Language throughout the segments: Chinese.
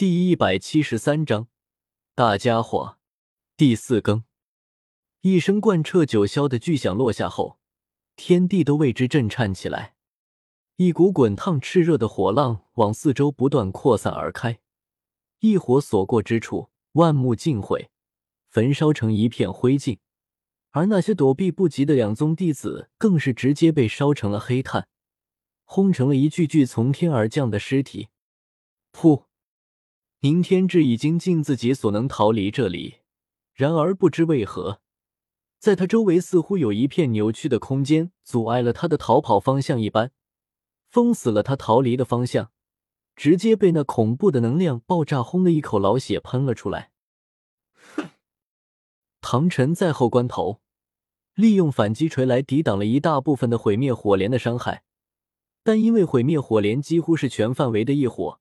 第一百七十三章，大家伙，第四更。一声贯彻九霄的巨响落下后，天地都为之震颤起来。一股滚烫炽热的火浪往四周不断扩散而开，一火所过之处，万木尽毁，焚烧成一片灰烬。而那些躲避不及的两宗弟子，更是直接被烧成了黑炭，轰成了一具具从天而降的尸体。噗！宁天志已经尽自己所能逃离这里，然而不知为何，在他周围似乎有一片扭曲的空间，阻碍了他的逃跑方向一般，封死了他逃离的方向，直接被那恐怖的能量爆炸轰的一口老血喷了出来。唐晨在后关头利用反击锤来抵挡了一大部分的毁灭火莲的伤害，但因为毁灭火莲几乎是全范围的一火。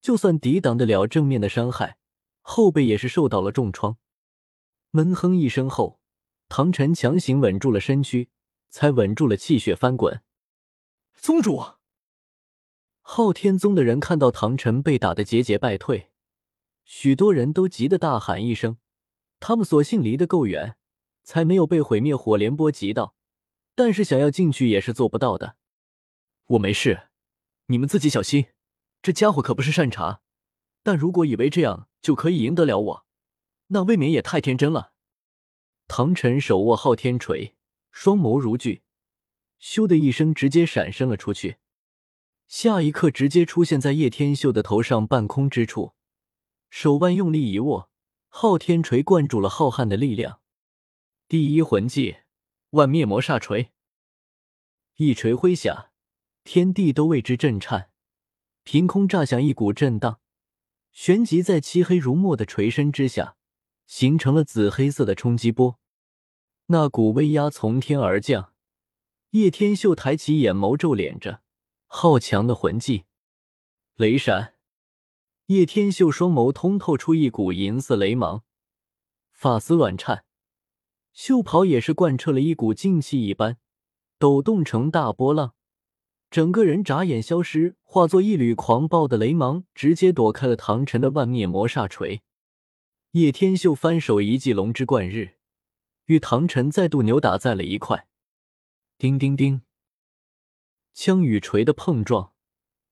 就算抵挡得了正面的伤害，后背也是受到了重创。闷哼一声后，唐晨强行稳住了身躯，才稳住了气血翻滚。宗主，昊天宗的人看到唐晨被打得节节败退，许多人都急得大喊一声。他们索性离得够远，才没有被毁灭火莲波及到，但是想要进去也是做不到的。我没事，你们自己小心。这家伙可不是善茬，但如果以为这样就可以赢得了我，那未免也太天真了。唐晨手握昊天锤，双眸如炬，咻的一声直接闪身了出去，下一刻直接出现在叶天秀的头上半空之处，手腕用力一握，昊天锤灌注了浩瀚的力量。第一魂技万灭魔煞锤，一锤挥下，天地都为之震颤。凭空炸响一股震荡，旋即在漆黑如墨的锤身之下，形成了紫黑色的冲击波。那股威压从天而降，叶天秀抬起眼眸，皱敛着，好强的魂技，雷闪！叶天秀双眸通透出一股银色雷芒，发丝乱颤，袖袍也是贯彻了一股劲气一般，抖动成大波浪。整个人眨眼消失，化作一缕狂暴的雷芒，直接躲开了唐晨的万灭魔煞锤。叶天秀翻手一记龙之贯日，与唐晨再度扭打在了一块。叮叮叮，枪与锤的碰撞，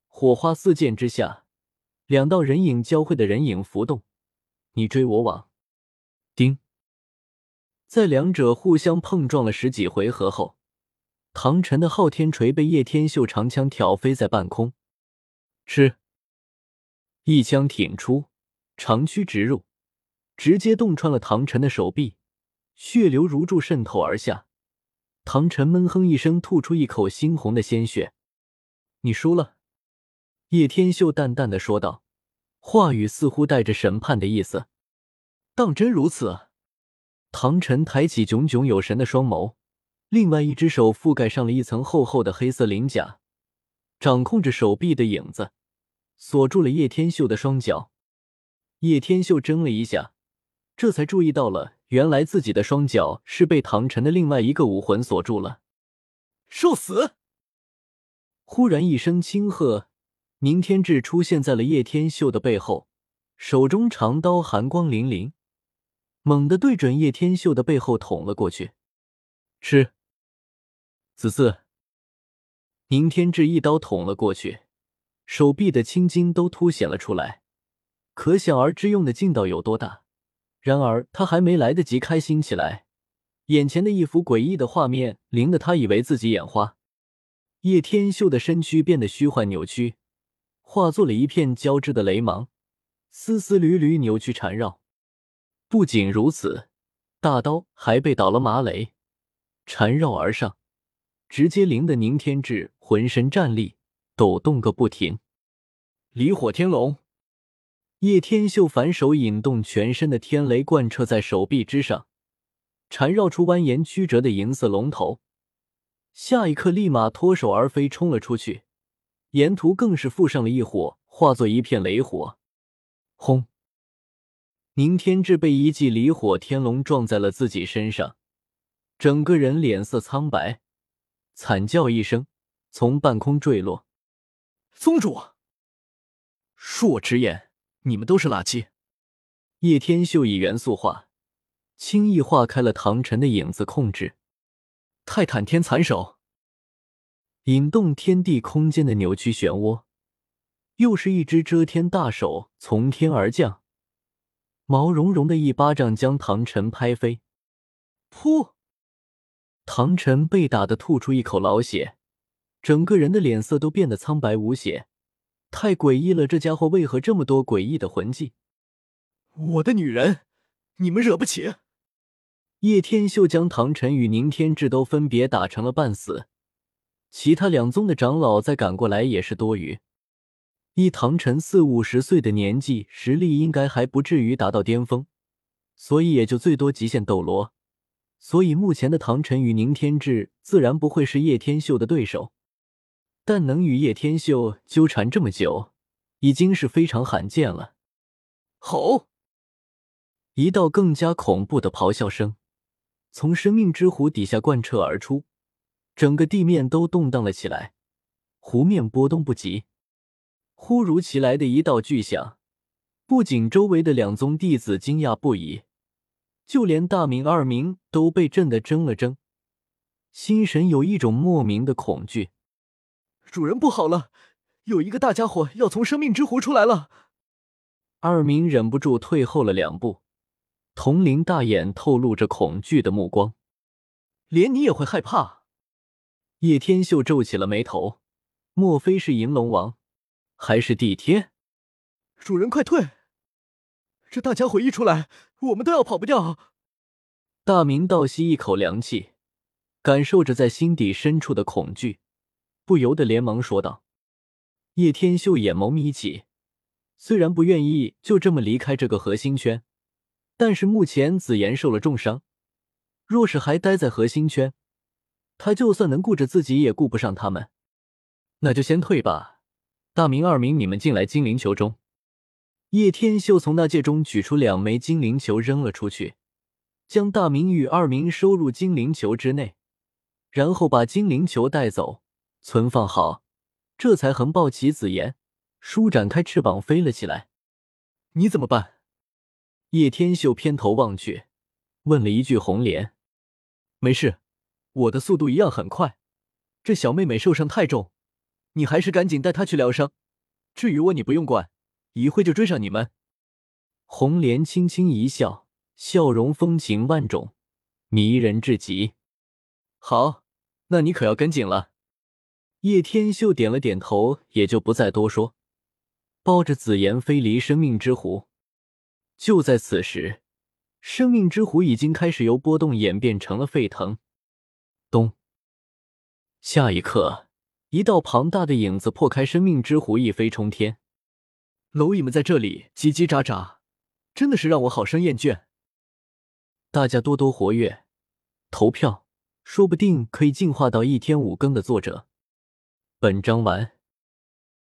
火花四溅之下，两道人影交汇的人影浮动，你追我往。叮，在两者互相碰撞了十几回合后。唐晨的昊天锤被叶天秀长枪挑飞在半空，吃，一枪挺出，长驱直入，直接洞穿了唐晨的手臂，血流如注渗透而下。唐晨闷哼一声，吐出一口猩红的鲜血。你输了，叶天秀淡淡的说道，话语似乎带着审判的意思。当真如此？唐晨抬起炯炯有神的双眸。另外一只手覆盖上了一层厚厚的黑色鳞甲，掌控着手臂的影子，锁住了叶天秀的双脚。叶天秀怔了一下，这才注意到了，原来自己的双脚是被唐晨的另外一个武魂锁住了。受死！忽然一声轻喝，宁天志出现在了叶天秀的背后，手中长刀寒光凛凛，猛地对准叶天秀的背后捅了过去。吃！子嗣，宁天志一刀捅了过去，手臂的青筋都凸显了出来，可想而知用的劲道有多大。然而他还没来得及开心起来，眼前的一幅诡异的画面令得他以为自己眼花。叶天秀的身躯变得虚幻扭曲，化作了一片交织的雷芒，丝丝缕缕扭曲缠绕。不仅如此，大刀还被倒了马雷，缠绕而上。直接灵的宁天志浑身战栗，抖动个不停。离火天龙，叶天秀反手引动全身的天雷贯彻在手臂之上，缠绕出蜿蜒曲折的银色龙头。下一刻，立马脱手而飞，冲了出去。沿途更是附上了一火，化作一片雷火。轰！宁天志被一记离火天龙撞在了自己身上，整个人脸色苍白。惨叫一声，从半空坠落。宗主，恕我直言，你们都是垃圾。叶天秀以元素化，轻易化开了唐晨的影子控制。泰坦天残手，引动天地空间的扭曲漩涡，又是一只遮天大手从天而降，毛茸茸的一巴掌将唐晨拍飞。噗！唐晨被打得吐出一口老血，整个人的脸色都变得苍白无血。太诡异了，这家伙为何这么多诡异的魂技？我的女人，你们惹不起！叶天秀将唐晨与宁天志都分别打成了半死，其他两宗的长老再赶过来也是多余。以唐晨四五十岁的年纪，实力应该还不至于达到巅峰，所以也就最多极限斗罗。所以目前的唐晨与宁天志自然不会是叶天秀的对手。但能与叶天秀纠缠这么久，已经是非常罕见了。吼！一道更加恐怖的咆哮声从生命之湖底下贯彻而出，整个地面都动荡了起来，湖面波动不及。忽如其来的一道巨响，不仅周围的两宗弟子惊讶不已，就连大明、二明都被震得怔了怔，心神有一种莫名的恐惧。主人不好了，有一个大家伙要从生命之湖出来了。二明忍不住退后了两步，铜铃大眼透露着恐惧的目光。连你也会害怕？叶天秀皱起了眉头，莫非是银龙王，还是地天？主人快退！这大家伙一出来，我们都要跑不掉。大明倒吸一口凉气，感受着在心底深处的恐惧。不由得连忙说道：“叶天秀眼眸眯起，虽然不愿意就这么离开这个核心圈，但是目前紫妍受了重伤，若是还待在核心圈，他就算能顾着自己，也顾不上他们。那就先退吧。大明、二明，你们进来精灵球中。”叶天秀从那戒中取出两枚精灵球，扔了出去，将大明与二明收入精灵球之内，然后把精灵球带走。存放好，这才横抱起紫妍，舒展开翅膀飞了起来。你怎么办？叶天秀偏头望去，问了一句：“红莲，没事，我的速度一样很快。这小妹妹受伤太重，你还是赶紧带她去疗伤。至于我，你不用管，一会就追上你们。”红莲轻轻一笑，笑容风情万种，迷人至极。好，那你可要跟紧了。叶天秀点了点头，也就不再多说，抱着紫妍飞离生命之湖。就在此时，生命之湖已经开始由波动演变成了沸腾。咚！下一刻，一道庞大的影子破开生命之湖，一飞冲天。蝼蚁们在这里叽叽喳喳，真的是让我好生厌倦。大家多多活跃，投票，说不定可以进化到一天五更的作者。本章完。